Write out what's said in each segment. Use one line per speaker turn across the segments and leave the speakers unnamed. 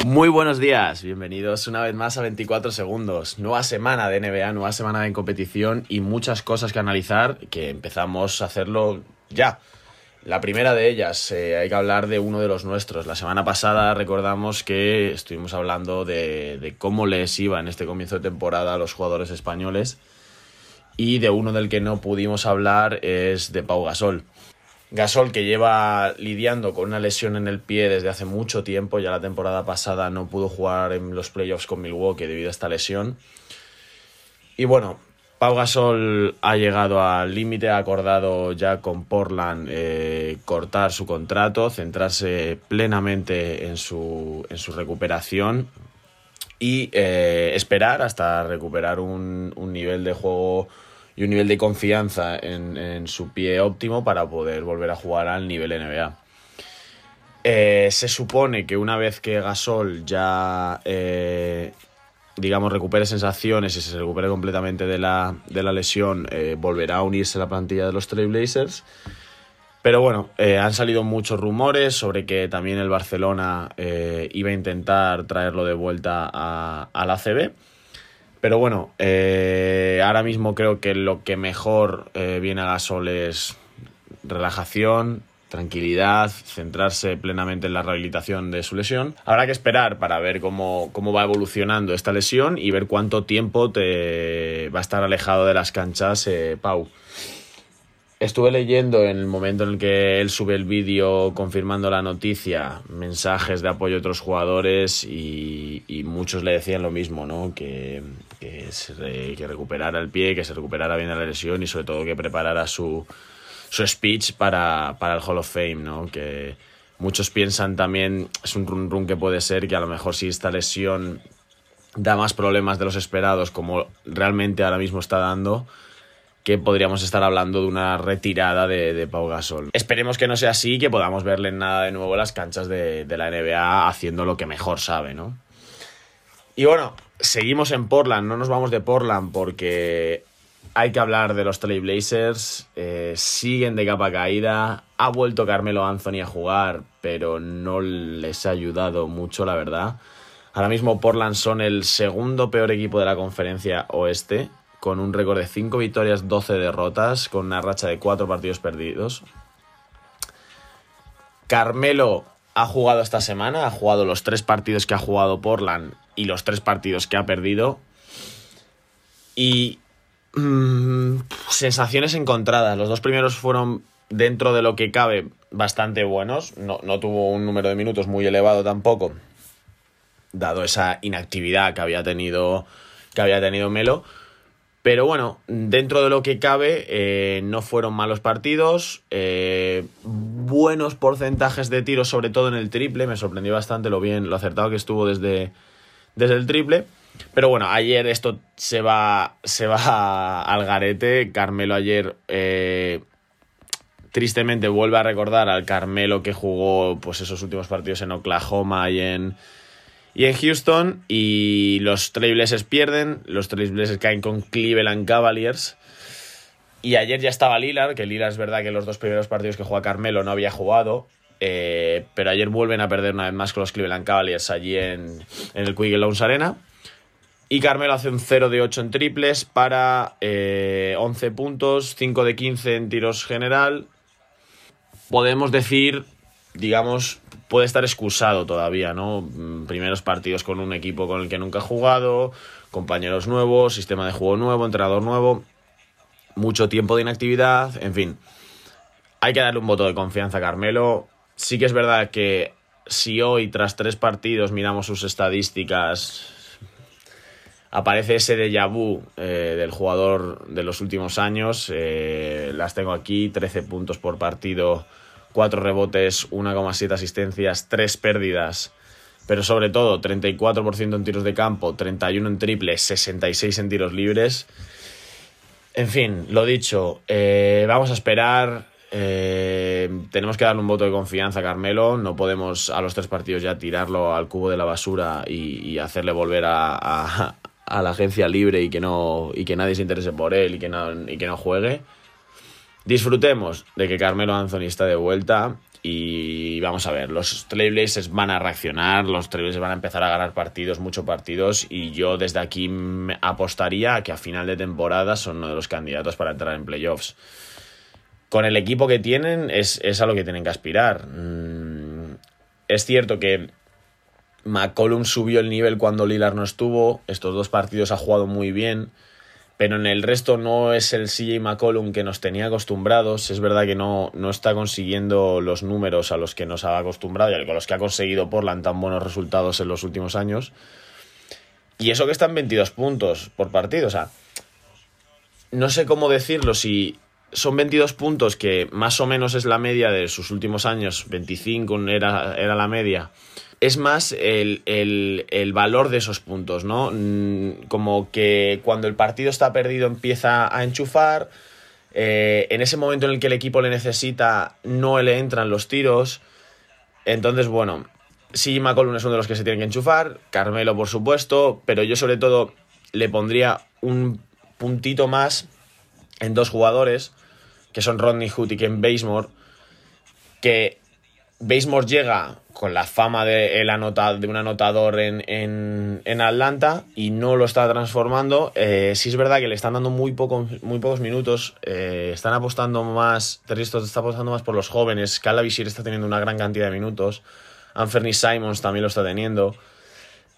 Muy buenos días, bienvenidos una vez más a 24 segundos. Nueva semana de NBA, nueva semana de competición y muchas cosas que analizar que empezamos a hacerlo ya. La primera de ellas, eh, hay que hablar de uno de los nuestros. La semana pasada recordamos que estuvimos hablando de, de cómo les iba en este comienzo de temporada a los jugadores españoles y de uno del que no pudimos hablar es de Pau Gasol. Gasol que lleva lidiando con una lesión en el pie desde hace mucho tiempo, ya la temporada pasada no pudo jugar en los playoffs con Milwaukee debido a esta lesión. Y bueno, Pau Gasol ha llegado al límite, ha acordado ya con Portland eh, cortar su contrato, centrarse plenamente en su, en su recuperación y eh, esperar hasta recuperar un, un nivel de juego y un nivel de confianza en, su pie óptimo para poder volver a jugar al nivel NBA. Eh, se supone que una vez que Gasol ya, eh, digamos, recupere sensaciones y se recupere completamente de la, de la lesión, eh, volverá a unirse a la plantilla de los Trailblazers. Pero bueno, han salido muchos rumores sobre que también el Barcelona iba a intentar traerlo de vuelta a, a la CB. Pero bueno, eh, ahora mismo creo que lo que mejor eh, viene a Gasol es relajación, tranquilidad, centrarse plenamente en la rehabilitación de su lesión. Habrá que esperar para ver cómo, cómo va evolucionando esta lesión y ver cuánto tiempo te va a estar alejado de las canchas eh, Pau. Estuve leyendo en el momento en el que él sube el vídeo confirmando la noticia, mensajes de apoyo de otros jugadores y, muchos le decían lo mismo, ¿no? Que, que, que recuperara el pie, que se recuperara bien la lesión y sobre todo que preparara su, su speech para, para el Hall of Fame, ¿no? Que muchos piensan también, es un run run que puede ser que a lo mejor si esta lesión da más problemas de los esperados como realmente ahora mismo está dando, que podríamos estar hablando de una retirada de, Pau Gasol. Esperemos que no sea así y que podamos verle en nada de nuevo las canchas de, de la NBA haciendo lo que mejor sabe, ¿no? Y bueno, seguimos en Portland, no nos vamos de Portland porque hay que hablar de los Trailblazers, eh, siguen de capa caída, ha vuelto Carmelo Anthony a jugar, pero no les ha ayudado mucho, la verdad. Ahora mismo Portland son el segundo peor equipo de la conferencia oeste, con un récord de 5 victorias, 12 derrotas, con una racha de 4 partidos perdidos. Carmelo ha jugado esta semana, ha jugado los tres partidos que ha jugado Portland y los tres partidos que ha perdido. Y mm, sensaciones encontradas. Los dos primeros fueron dentro de lo que cabe bastante buenos. No, no tuvo un número de minutos muy elevado tampoco, dado esa inactividad que había tenido, que había tenido Melo. Pero bueno, dentro de lo que cabe, eh, no fueron malos partidos. eh, buenos porcentajes de tiros, sobre todo en el triple. Me sorprendió bastante lo bien, lo acertado que estuvo desde, desde el triple. Pero bueno, ayer esto se va, se va al garete. Carmelo ayer, eh, tristemente, vuelve a recordar al Carmelo que jugó pues, esos últimos partidos en Oklahoma y en, y en Houston. Y los Trailblazers pierden. Los Trailblazers caen con Cleveland Cavaliers. Y ayer ya estaba Lillard, que Lillard es verdad que los dos primeros partidos que juega Carmelo no había jugado. eh, pero ayer vuelven a perder una vez más con los Cleveland Cavaliers allí en, en el Quick Loans Arena. Y Carmelo hace un 0 de 8 en triples para eh, 11 puntos, 5 de 15 en tiros general. Podemos decir, digamos, puede estar excusado todavía, ¿no? Mm, Primeros partidos con un equipo con el que nunca ha jugado, compañeros nuevos, sistema de juego nuevo, entrenador nuevo, mucho tiempo de inactividad, en fin. Hay que darle un voto de confianza a Carmelo. Sí que es verdad que si hoy, tras tres partidos, miramos sus estadísticas, aparece ese déjà vu eh, del jugador de los últimos años. eh, las tengo aquí, 13 puntos por partido, 4 rebotes, 1,7 asistencias, 3 pérdidas. Pero sobre todo, 34% en tiros de campo, 31 en triple, 66 en tiros libres. En fin, lo dicho, eh, vamos a esperar. eh, tenemos que darle un voto de confianza a Carmelo. No podemos a los tres partidos ya tirarlo al cubo de la basura y, hacerle volver a, a- a la agencia libre y que, no, y que nadie se interese por él y que no, y que no juegue. Disfrutemos de que Carmelo Anthony está de vuelta y vamos a ver, los Trailblazers van a reaccionar, los Trailblazers van a empezar a ganar partidos, muchos partidos y yo desde aquí apostaría a que a final de temporada son uno de los candidatos para entrar en playoffs. Con el equipo que tienen es, es a lo que tienen que aspirar. Mm, es cierto que McCollum subió el nivel cuando Lillard no estuvo, estos dos partidos ha jugado muy bien pero en el resto no es el CJ McCollum que nos tenía acostumbrados. Es verdad que no, no está consiguiendo los números a los que nos ha acostumbrado y con los que ha conseguido Portland tan buenos resultados en los últimos años. Y eso que están 22 puntos por partido. O sea, no sé cómo decirlo, si son 22 puntos, que más o menos es la media de sus últimos años, 25 era, era la media. Es más el, valor de esos puntos, ¿no? Mm, como que cuando el partido está perdido empieza a enchufar, eh, en ese momento en el que el equipo le necesita no le entran los tiros, entonces bueno, sí McCollum es uno de los que se tienen que enchufar, Carmelo por supuesto, pero yo sobre todo le pondría un puntito más en dos jugadores, que son Rodney Hood y Ken Basemore, que Basemore llega con la fama de, el de un anotador en, en, Atlanta y no lo está transformando. Eh, sí es verdad que le están dando muy, poco, muy pocos minutos. Eh, están apostando más, Terrestre está apostando más por los jóvenes. Calavisier está teniendo una gran cantidad de minutos. Anthony Simons también lo está teniendo.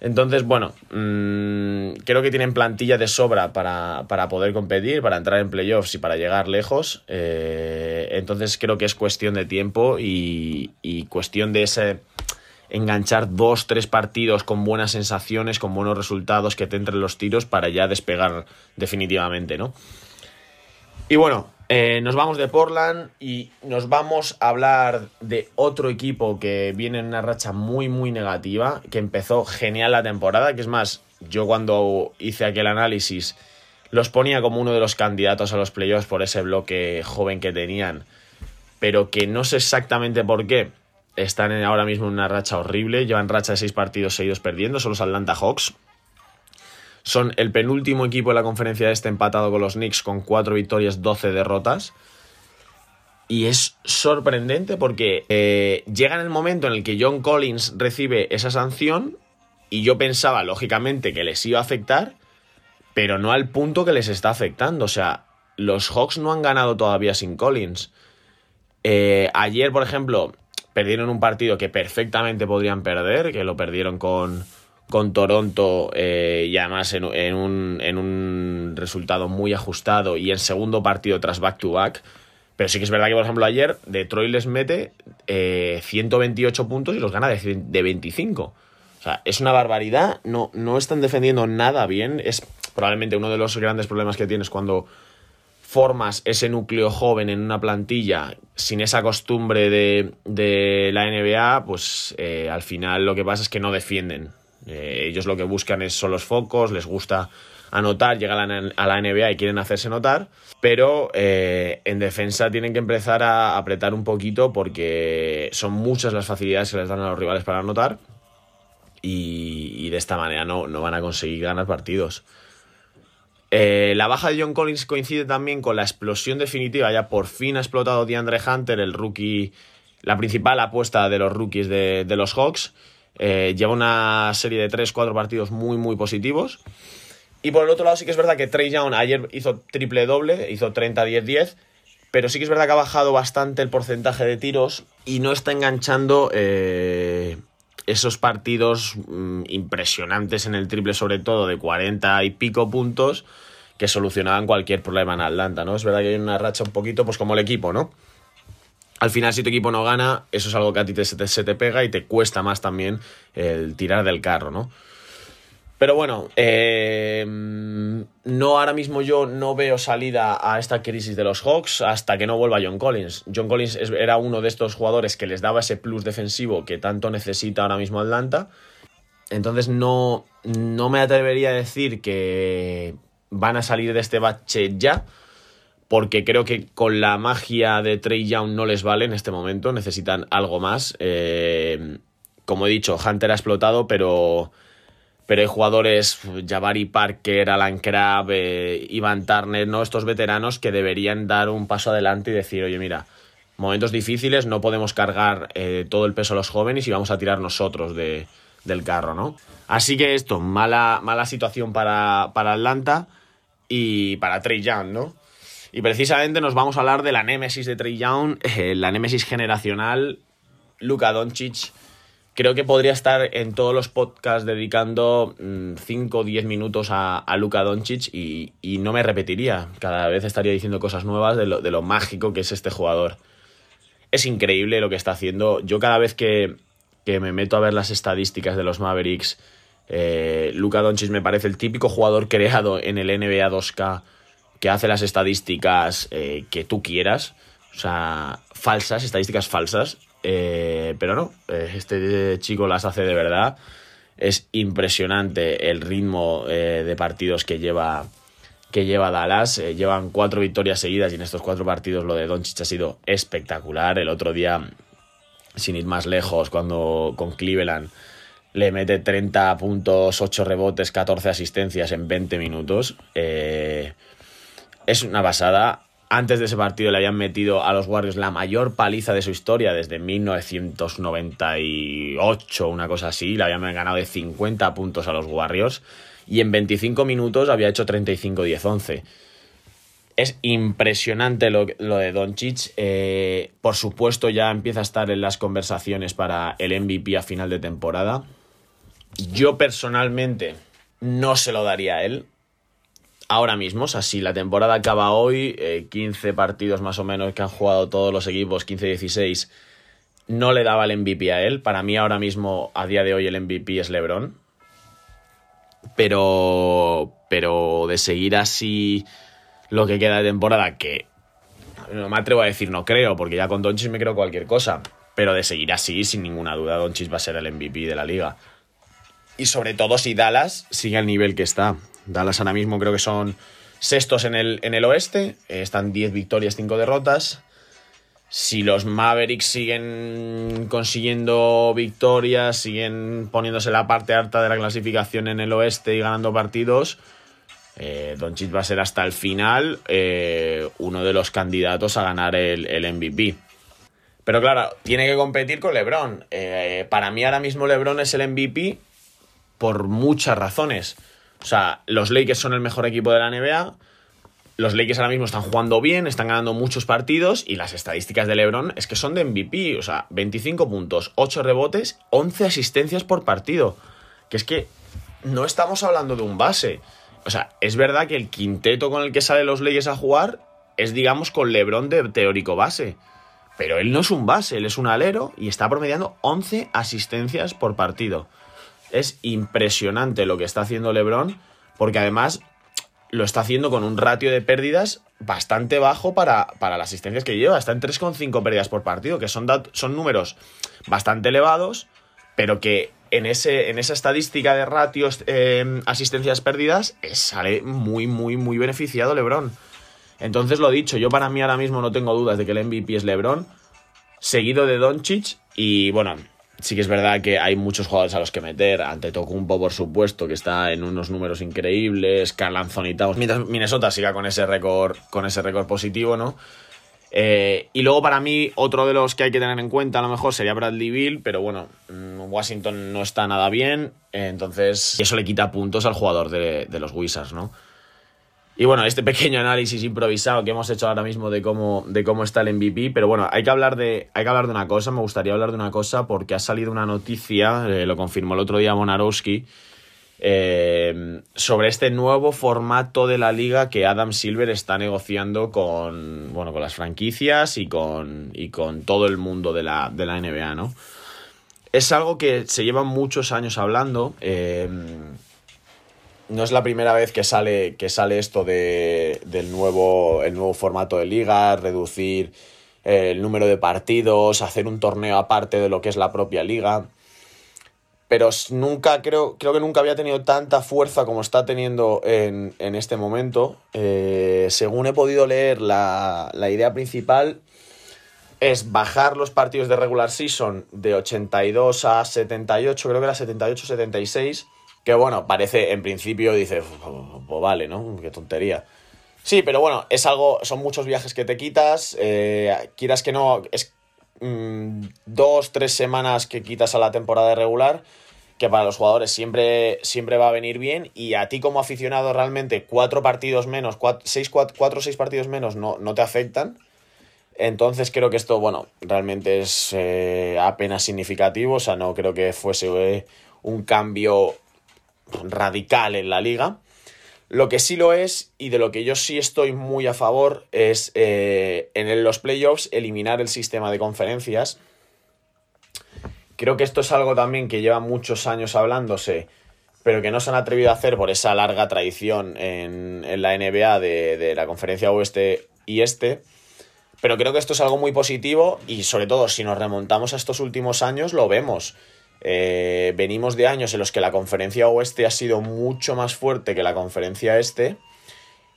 Entonces, bueno, mm, creo que tienen plantilla de sobra para, poder competir, para entrar en playoffs y para llegar lejos. Eh, entonces creo que es cuestión de tiempo y, cuestión de ese enganchar dos, tres partidos con buenas sensaciones, con buenos resultados, que te entren los tiros para ya despegar definitivamente, ¿no? Y bueno, eh, nos vamos de Portland y nos vamos a hablar de otro equipo que viene en una racha muy, muy negativa, que empezó genial la temporada, que es más, yo cuando hice aquel análisis los ponía como uno de los candidatos a los playoffs por ese bloque joven que tenían, pero que no sé exactamente por qué. Están ahora mismo en una racha horrible, llevan racha de seis partidos seguidos perdiendo, son los Atlanta Hawks. Son el penúltimo equipo de la conferencia este empatado con los Knicks con 4 victorias, 12 derrotas. Y es sorprendente porque eh, llega en el momento en el que John Collins recibe esa sanción y yo pensaba, lógicamente, que les iba a afectar, pero no al punto que les está afectando. O sea, los Hawks no han ganado todavía sin Collins. Eh, ayer, por ejemplo, perdieron un partido que perfectamente podrían perder, que lo perdieron con, con Toronto eh, y además en, un, en, un, resultado muy ajustado y en segundo partido tras back-to-back. Pero sí que es verdad que, por ejemplo, ayer Detroit les mete 128 eh, puntos y los gana de, de, 25. O sea, es una barbaridad. No, no están defendiendo nada bien. Es probablemente uno de los grandes problemas que tienes cuando formas ese núcleo joven en una plantilla sin esa costumbre de, de la NBA, pues eh, al final lo que pasa es que no defienden. Eh, ellos lo que buscan es, son los focos, les gusta anotar, llegan a la NBA y quieren hacerse notar, pero eh, en defensa tienen que empezar a apretar un poquito porque son muchas las facilidades que les dan a los rivales para anotar y, de esta manera no, van a conseguir ganar partidos. Eh, la baja de John Collins coincide también con la explosión definitiva, ya por fin ha explotado DeAndre Hunter, el rookie, la principal apuesta de los rookies de los Hawks eh, lleva una serie de 3-4 partidos muy, muy positivos. Y por el otro lado, sí que es verdad que Trey Young ayer hizo triple doble, hizo 30-10-10, pero sí que es verdad que ha bajado bastante el porcentaje de tiros y no está enganchando eh, esos partidos mm, impresionantes en el triple, sobre todo de 40 y pico puntos, que solucionaban cualquier problema en Atlanta, ¿no? Es verdad que hay una racha un poquito, pues como el equipo, ¿no? Al final si tu equipo no gana, eso es algo que a ti te, se te pega y te cuesta más también el tirar del carro, ¿no? Pero bueno, eh, no ahora mismo yo no veo salida a esta crisis de los Hawks hasta que no vuelva John Collins. John Collins era uno de estos jugadores que les daba ese plus defensivo que tanto necesita ahora mismo Atlanta. Entonces no, no me atrevería a decir que van a salir de este bache ya, porque creo que con la magia de Trey Young no les vale en este momento, necesitan algo más. Eh, como he dicho, Hunter ha explotado, pero, pero hay jugadores, Jabari Parker, Alan Crabb, eh, Ivan Turner, ¿no? estos veteranos que deberían dar un paso adelante y decir, oye, mira, momentos difíciles, no podemos cargar eh, todo el peso a los jóvenes y vamos a tirar nosotros de, del carro, ¿no? Así que esto, mala, mala situación para, para Atlanta y para Trey Young, ¿no? Y precisamente nos vamos a hablar de la némesis de Trey Young, eh, la némesis generacional, Luka Doncic. Creo que podría estar en todos los podcasts dedicando 5 o 10 minutos a, a Luka Doncic y, y, no me repetiría. Cada vez estaría diciendo cosas nuevas de lo, de lo mágico que es este jugador. Es increíble lo que está haciendo. Yo cada vez que, que me meto a ver las estadísticas de los Mavericks, eh, Luka Doncic me parece el típico jugador creado en el NBA 2K que hace las estadísticas eh, que tú quieras, o sea, falsas, estadísticas falsas, eh, pero no, eh, este chico las hace de verdad. Es impresionante el ritmo de partidos que lleva, que lleva Dallas. Llevan cuatro victorias seguidas y en estos cuatro partidos lo de Doncic ha sido espectacular. El otro día, sin ir más lejos, cuando con Cleveland le mete 30 puntos, 8 rebotes, 14 asistencias en 20 minutos. Eh, es una basada. Antes de ese partido le habían metido a los Warriors la mayor paliza de su historia desde 1998, una cosa así. Le habían ganado de 50 puntos a los Warriors. Y en 25 minutos había hecho 35-10-11. Es impresionante lo, lo de Doncic. Eh, por supuesto, ya empieza a estar en las conversaciones para el MVP a final de temporada. Yo personalmente no se lo daría a él. Ahora mismo, o sea, si la temporada acaba hoy, eh, 15 partidos más o menos que han jugado todos los equipos, 15-16, no le daba el MVP a él. Para mí ahora mismo, a día de hoy, el MVP es LeBron. Pero, pero de seguir así lo que queda de temporada, que no me atrevo a decir no creo, porque ya con Doncic me creo cualquier cosa. Pero de seguir así, sin ninguna duda, Doncic va a ser el MVP de la liga. Y sobre todo si Dallas sigue al nivel que está. Dallas ahora mismo creo que son sextos en el, en el oeste. Eh, están 10 victorias, 5 derrotas. Si los Mavericks siguen consiguiendo victorias, siguen poniéndose la parte alta de la clasificación en el oeste y ganando partidos, eh, Doncic va a ser hasta el final eh, uno de los candidatos a ganar el, el, MVP. Pero claro, tiene que competir con LeBron. Eh, para mí ahora mismo LeBron es el MVP por muchas razones. O sea, los Lakers son el mejor equipo de la NBA. Los Lakers ahora mismo están jugando bien, están ganando muchos partidos y las estadísticas de LeBron es que son de MVP. O sea, 25 puntos, 8 rebotes, 11 asistencias por partido. Que es que no estamos hablando de un base. O sea, es verdad que el quinteto con el que salen los Lakers a jugar es, digamos, con LeBron de teórico base. Pero él no es un base, él es un alero y está promediando 11 asistencias por partido. Es impresionante lo que está haciendo LeBron, porque además lo está haciendo con un ratio de pérdidas bastante bajo para, para las asistencias que lleva. Está en 3,5 pérdidas por partido, que son, son números bastante elevados, pero que en, ese, en esa estadística de ratios eh, asistencias pérdidas eh, sale muy, muy, muy beneficiado LeBron. Entonces, lo dicho, yo para mí ahora mismo no tengo dudas de que el MVP es LeBron, seguido de Doncic, y bueno, sí que es verdad que hay muchos jugadores a los que meter. Ante Tocumpo, por supuesto, que está en unos números increíbles. Carl Anthony Towns. Mientras Minnesota siga con ese récord, con ese récord positivo, ¿no? Eh, y luego para mí otro de los que hay que tener en cuenta a lo mejor sería Bradley Bill, pero bueno, Washington no está nada bien, entonces eso le quita puntos al jugador de los Wizards, ¿no? Y bueno, este pequeño análisis improvisado que hemos hecho ahora mismo de cómo, de cómo está el MVP, pero bueno, hay que, hablar de, hay que hablar de una cosa, me gustaría hablar de una cosa porque ha salido una noticia, eh, lo confirmó el otro día Monarowski, eh, sobre este nuevo formato de la liga que Adam Silver está negociando con, bueno, con las franquicias y con, y con todo el mundo de la, de la NBA, ¿no? Es algo que se lleva muchos años hablando. Eh, no es la primera vez que sale, que sale esto de, del nuevo, el nuevo formato de liga, reducir eh, el número de partidos, hacer un torneo aparte de lo que es la propia liga. Pero nunca, creo, creo que nunca había tenido tanta fuerza como está teniendo en, en este momento. Eh, según he podido leer, la, la idea principal es bajar los partidos de regular season de 82 a 78, creo que era 78-76 que bueno, parece en principio, dice, pues vale, ¿no? Qué tontería. Sí, pero bueno, es algo, son muchos viajes que te quitas, eh, quieras que no, es mm, dos, tres semanas que quitas a la temporada regular, que para los jugadores siempre, siempre va a venir bien, y a ti como aficionado realmente cuatro partidos menos, cuatro, seis, cuatro, seis partidos menos no, no te afectan. Entonces creo que esto, bueno, realmente es eh, apenas significativo, o sea, no creo que fuese eh, un cambio radical en la liga. Lo que sí lo es, y de lo que yo sí estoy muy a favor, es eh, en los playoffs eliminar el sistema de conferencias. Creo que esto es algo también que lleva muchos años hablándose, pero que no se han atrevido a hacer por esa larga tradición en, la NBA de, de la conferencia oeste y este. Pero creo que esto es algo muy positivo y sobre todo si nos remontamos a estos últimos años lo vemos. Eh, venimos de años en los que la conferencia oeste ha sido mucho más fuerte que la conferencia este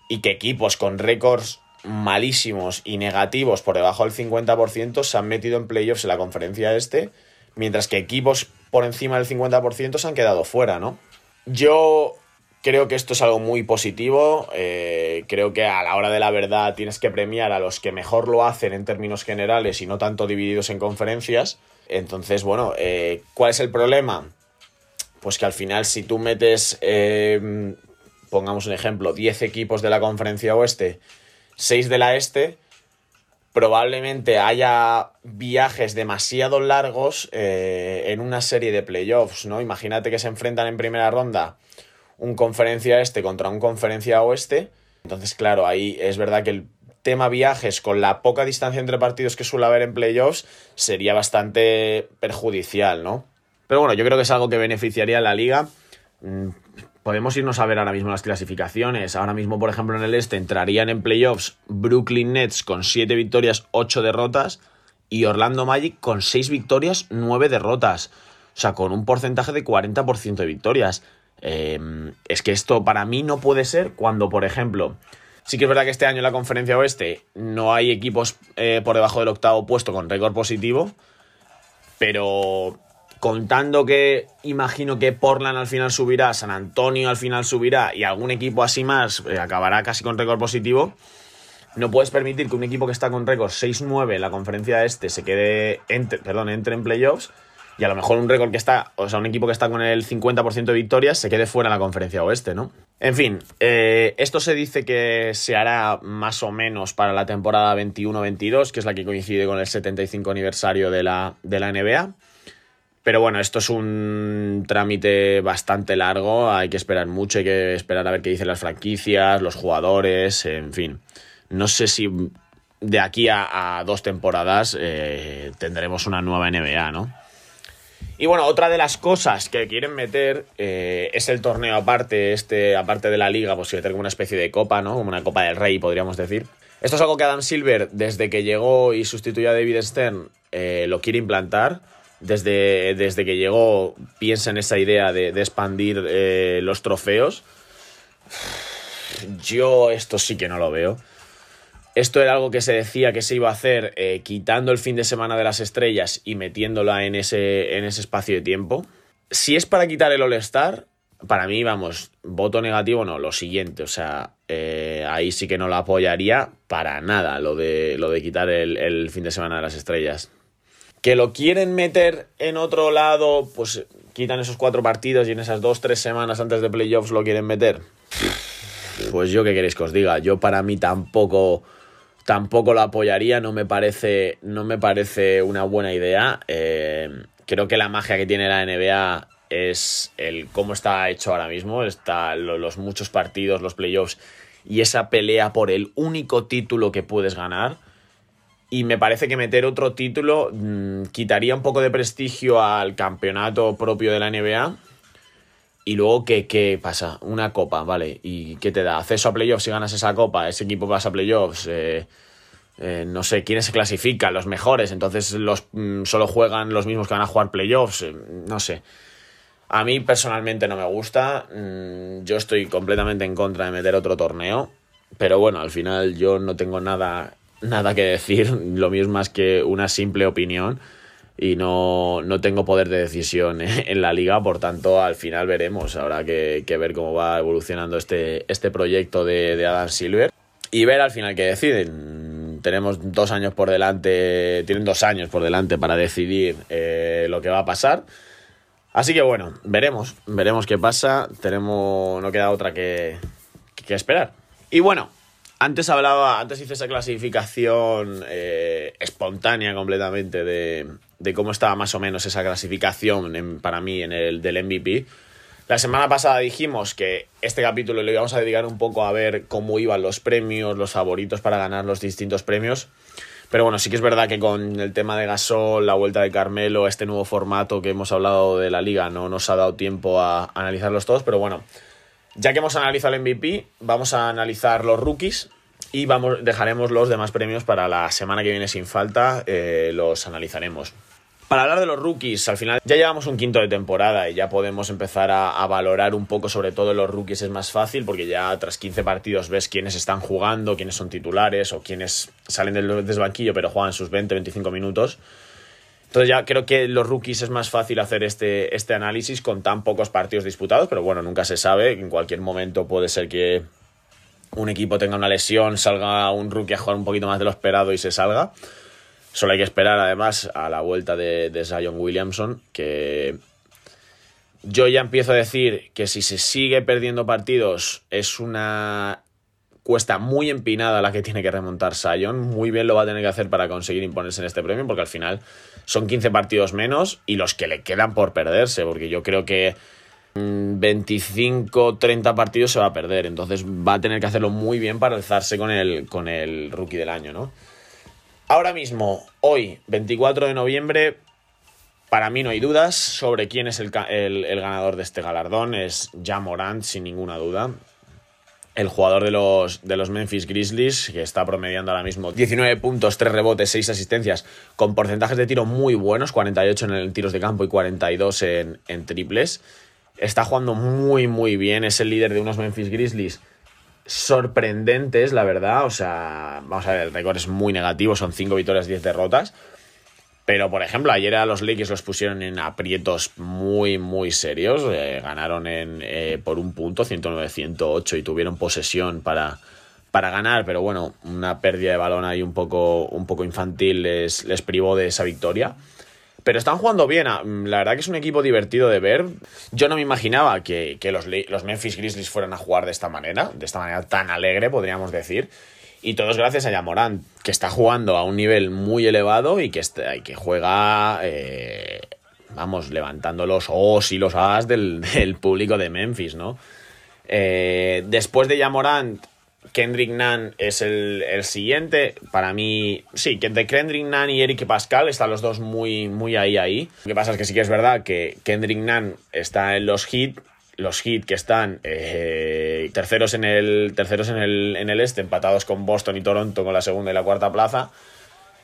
y que equipos con récords malísimos y negativos por debajo del 50% se han metido en playoffs en la conferencia este, mientras que equipos por encima del 50% se han quedado fuera, ¿no? Yo creo que esto es algo muy positivo, eh, creo que a la hora de la verdad tienes que premiar a los que mejor lo hacen en términos generales y no tanto divididos en conferencias. Entonces, bueno, eh, ¿cuál es el problema? Pues que al final si tú metes, eh, pongamos un ejemplo, 10 equipos de la conferencia oeste, 6 de la este, probablemente haya viajes demasiado largos eh, en una serie de playoffs, ¿no? Imagínate que se enfrentan en primera ronda un conferencia este contra un conferencia oeste. Entonces, claro, ahí es verdad que el tema viajes con la poca distancia entre partidos que suele haber en playoffs sería bastante perjudicial, ¿no? Pero bueno, yo creo que es algo que beneficiaría a la liga. Mm, podemos irnos a ver ahora mismo las clasificaciones. Ahora mismo, por ejemplo, en el este entrarían en playoffs Brooklyn Nets con 7 victorias, 8 derrotas y Orlando Magic con 6 victorias, 9 derrotas. O sea, con un porcentaje de 40% de victorias. Em, es que esto para mí no puede ser cuando, por ejemplo, Sí que es verdad que este año en la conferencia oeste no hay equipos eh, por debajo del octavo puesto con récord positivo, pero contando que imagino que Portland al final subirá, San Antonio al final subirá y algún equipo así más eh, acabará casi con récord positivo, no puedes permitir que un equipo que está con récord 6-9 en la conferencia este se quede, perdón, entre en playoffs y a lo mejor un récord que está, o sea, un equipo que está con el 50% de victorias se quede fuera en la conferencia oeste, ¿no? En fin, eh, esto se dice que se hará más o menos para la temporada 21-22, que es la que coincide con el 75 aniversario de la, de la NBA. Pero bueno, esto es un trámite bastante largo, hay que esperar mucho, hay que esperar a ver qué dicen las franquicias, los jugadores, en fin. No sé si de aquí a, dos temporadas eh, tendremos una nueva NBA, ¿no? Y bueno, otra de las cosas que quieren meter eh, es el torneo aparte, este, aparte de la liga, pues meter como una especie de copa, ¿no? Como una copa del rey, podríamos decir. Esto es algo que Adam Silver, desde que llegó y sustituyó a David Stern, eh, lo quiere implantar. Desde, desde, que llegó, piensa en esa idea de, expandir eh, los trofeos. Yo esto sí que no lo veo. Esto era algo que se decía que se iba a hacer eh, quitando el fin de semana de las estrellas y metiéndola en ese, en ese espacio de tiempo. Si es para quitar el All-Star, para mí, vamos, voto negativo no, lo siguiente, o sea, eh, ahí sí que no lo apoyaría para nada, lo de, lo de quitar el, el fin de semana de las estrellas. Que lo quieren meter en otro lado, pues quitan esos cuatro partidos y en esas dos, tres semanas antes de playoffs lo quieren meter. Pues yo qué queréis que os diga, yo para mí tampoco tampoco lo apoyaría, no me parece, no me parece una buena idea. Eh, creo que la magia que tiene la NBA es el cómo está hecho ahora mismo, está los muchos partidos, los playoffs y esa pelea por el único título que puedes ganar. Y me parece que meter otro título mm, quitaría un poco de prestigio al campeonato propio de la NBA. Y luego, ¿qué, ¿qué, pasa? Una copa, ¿vale? ¿Y qué te da? ¿Acceso a playoffs si ganas esa copa? ¿Ese equipo pasa a playoffs? Eh, eh, no sé quiénes se clasifican, los mejores, entonces los mm, solo juegan los mismos que van a jugar playoffs, eh, no sé. A mí personalmente no me gusta, mm, yo estoy completamente en contra de meter otro torneo, pero bueno, al final yo no tengo nada, nada que decir, lo mismo más que una simple opinión y no, no, tengo poder de decisión en la liga, por tanto al final veremos, habrá que, ver cómo va evolucionando este, este proyecto de, de, Adam Silver. y ver al final qué deciden. Tenemos dos años por delante, tienen dos años por delante para decidir eh, lo que va a pasar. Así que bueno, veremos, veremos qué pasa. Tenemos, no queda otra que, que esperar. Y bueno, antes hablaba, antes hice esa clasificación eh, espontánea completamente de, de, cómo estaba más o menos esa clasificación para mí en el del MVP. La semana pasada dijimos que este capítulo le íbamos a dedicar un poco a ver cómo iban los premios, los favoritos para ganar los distintos premios. Pero bueno, sí que es verdad que con el tema de Gasol, la vuelta de Carmelo, este nuevo formato que hemos hablado de la liga, no nos ha dado tiempo a analizarlos todos. Pero bueno, ya que hemos analizado el MVP, vamos a analizar los rookies y vamos, dejaremos los demás premios para la semana que viene sin falta. Eh, los analizaremos. Para hablar de los rookies, al final ya llevamos un quinto de temporada y ya podemos empezar a, valorar un poco, sobre todo los rookies es más fácil porque ya tras 15 partidos ves quiénes están jugando, quiénes son titulares o quiénes salen del desbanquillo pero juegan sus 20-25 minutos. Entonces ya creo que los rookies es más fácil hacer este, este análisis con tan pocos partidos disputados, pero bueno, nunca se sabe, en cualquier momento puede ser que un equipo tenga una lesión, salga un rookie a jugar un poquito más de lo esperado y se salga. Solo hay que esperar además a la vuelta de, de Zion Williamson, que yo ya empiezo a decir que si se sigue perdiendo partidos es una cuesta muy empinada la que tiene que remontar Zion. Muy bien lo va a tener que hacer para conseguir imponerse en este premio, porque al final son 15 partidos menos y los que le quedan por perderse, porque yo creo que 25, 30 partidos se va a perder. Entonces va a tener que hacerlo muy bien para alzarse con el, con el rookie del año, ¿no? Ahora mismo, hoy, 24 de noviembre, para mí no hay dudas sobre quién es el, ganador de este galardón. Es Ja Morant, sin ninguna duda. El jugador de los, Memphis Grizzlies, que está promediando ahora mismo 19 puntos, 3 rebotes, 6 asistencias, con porcentajes de tiro muy buenos, 48 en el tiros de campo y 42 en, en triples. Está jugando muy, muy bien. Es el líder de unos Memphis Grizzlies sorprendentes, la verdad. O sea, vamos a ver, el récord es muy negativo, son 5 victorias, 10 derrotas. Pero, por ejemplo, ayer a los Lakers los pusieron en aprietos muy, muy serios. Eh, ganaron en, eh, por un punto, 109-108, y tuvieron posesión para, para ganar. Pero bueno, una pérdida de balón ahí un poco, un poco infantil les, les privó de esa victoria. Pero están jugando bien. Ah, mm, la verdad que es un equipo divertido de ver. Yo no me imaginaba que, los, los, Memphis Grizzlies fueran a jugar de esta manera, de esta manera tan alegre, podríamos decir. Y todo es gracias a Yamorán, que está jugando a un nivel muy elevado y que, este, que juega, eh, vamos, levantando los O's y los A's del, público de Memphis, ¿no? Eh, después de Yamorant Kendrick Nunn es el, siguiente. Para mí, sí, que entre Kendrick Nunn y Eric Pascal están los dos muy, muy ahí, ahí. Lo que pasa es que sí que es verdad que Kendrick Nunn está en los hits, los hits que están eh, terceros, en el, terceros en, el, en el este, empatados con Boston y Toronto con la segunda y la cuarta plaza.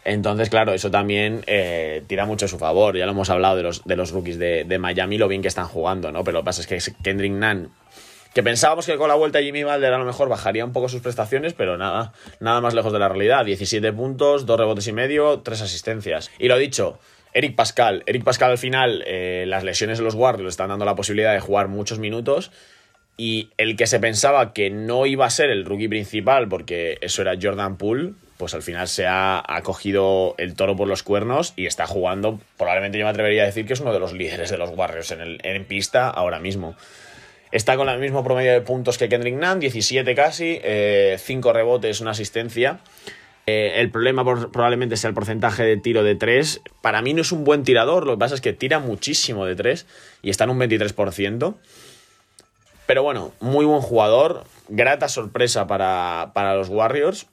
Entonces, claro, eso también eh, tira mucho a su favor. Ya lo hemos hablado de los, de los rookies de, de Miami, lo bien que están jugando, ¿no? Pero lo que pasa es que Kendrick Nunn que pensábamos que con la vuelta Jimmy Balder a lo mejor bajaría un poco sus prestaciones, pero nada, nada más lejos de la realidad. 17 puntos, 2 rebotes y medio, 3 asistencias. Y lo dicho, Eric Pascal. Eric Pascal al final, eh, las lesiones de los Warriors le están dando la posibilidad de jugar muchos minutos. Y el que se pensaba que no iba a ser el rookie principal, porque eso era Jordan Poole, pues al final se ha, cogido el toro por los cuernos y está jugando. Probablemente yo me atrevería a decir que es uno de los líderes de los Warriors en, el, en pista ahora mismo. Está con el mismo promedio de puntos que Kendrick Nunn, 17 casi, 5 eh, rebotes, una asistencia. Eh, el problema probablemente sea el porcentaje de tiro de 3. Para mí no es un buen tirador, lo que pasa es que tira muchísimo de 3 y está en un 23%. Pero bueno, muy buen jugador, grata sorpresa para, los Warriors.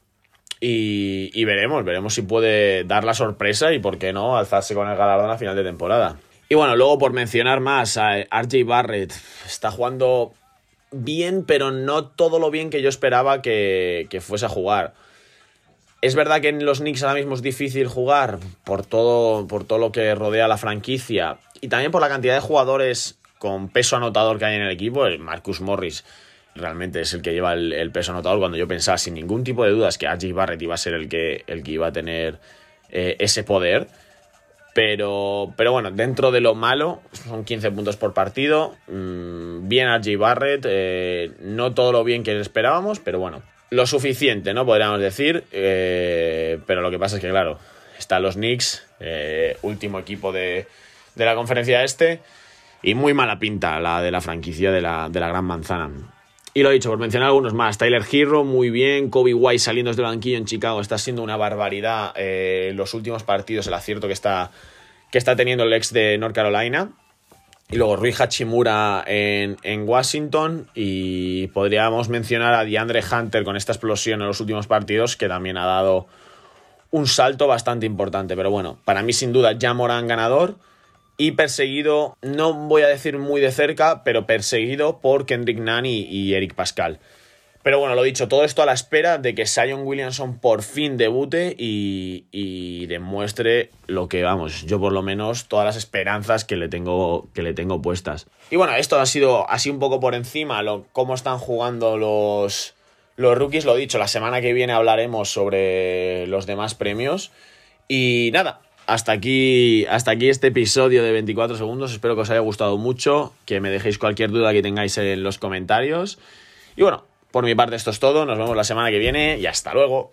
Y, y, veremos, veremos si puede dar la sorpresa y por qué no alzarse con el galardón a final de temporada. Y bueno, luego por mencionar más, a RJ Barrett está jugando bien, pero no todo lo bien que yo esperaba que, fuese a jugar. Es verdad que en los Knicks ahora mismo es difícil jugar por todo, por todo lo que rodea la franquicia y también por la cantidad de jugadores con peso anotador que hay en el equipo. El Marcus Morris realmente es el que lleva el, peso anotador cuando yo pensaba sin ningún tipo de dudas que RJ Barrett iba a ser el que, el que iba a tener eh, ese poder. Pero, pero bueno, dentro de lo malo, son 15 puntos por partido. Mm, bien a J. Barrett, eh, no todo lo bien que esperábamos, pero bueno, lo suficiente, ¿no? Podríamos decir. Eh, pero lo que pasa es que, claro, están los Knicks, eh, último equipo de, de, la conferencia este, y muy mala pinta la de la franquicia de la, de la Gran Manzana. Y lo he dicho, por mencionar algunos más. Tyler Hero, muy bien. Kobe White saliendo desde el banquillo en Chicago. Está siendo una barbaridad eh, los últimos partidos, el acierto que está, que está teniendo el ex de North Carolina. Y luego Rui Hachimura en, en, Washington. Y podríamos mencionar a DeAndre Hunter con esta explosión en los últimos partidos, que también ha dado un salto bastante importante. Pero bueno, para mí sin duda ya Moran ganador. Y perseguido, no voy a decir muy de cerca, pero perseguido por Kendrick Nunn y, Eric Pascal. Pero bueno, lo dicho, todo esto a la espera de que Sion Williamson por fin debute y, y, demuestre lo que, vamos, yo por lo menos todas las esperanzas que le tengo, que le tengo puestas. Y bueno, esto ha sido así un poco por encima, lo, cómo están jugando los, los rookies. Lo dicho, la semana que viene hablaremos sobre los demás premios. Y nada, hasta aquí, hasta aquí este episodio de 24 segundos. Espero que os haya gustado mucho, que me dejéis cualquier duda que tengáis en los comentarios. Y bueno, por mi parte esto es todo, nos vemos la semana que viene y hasta luego.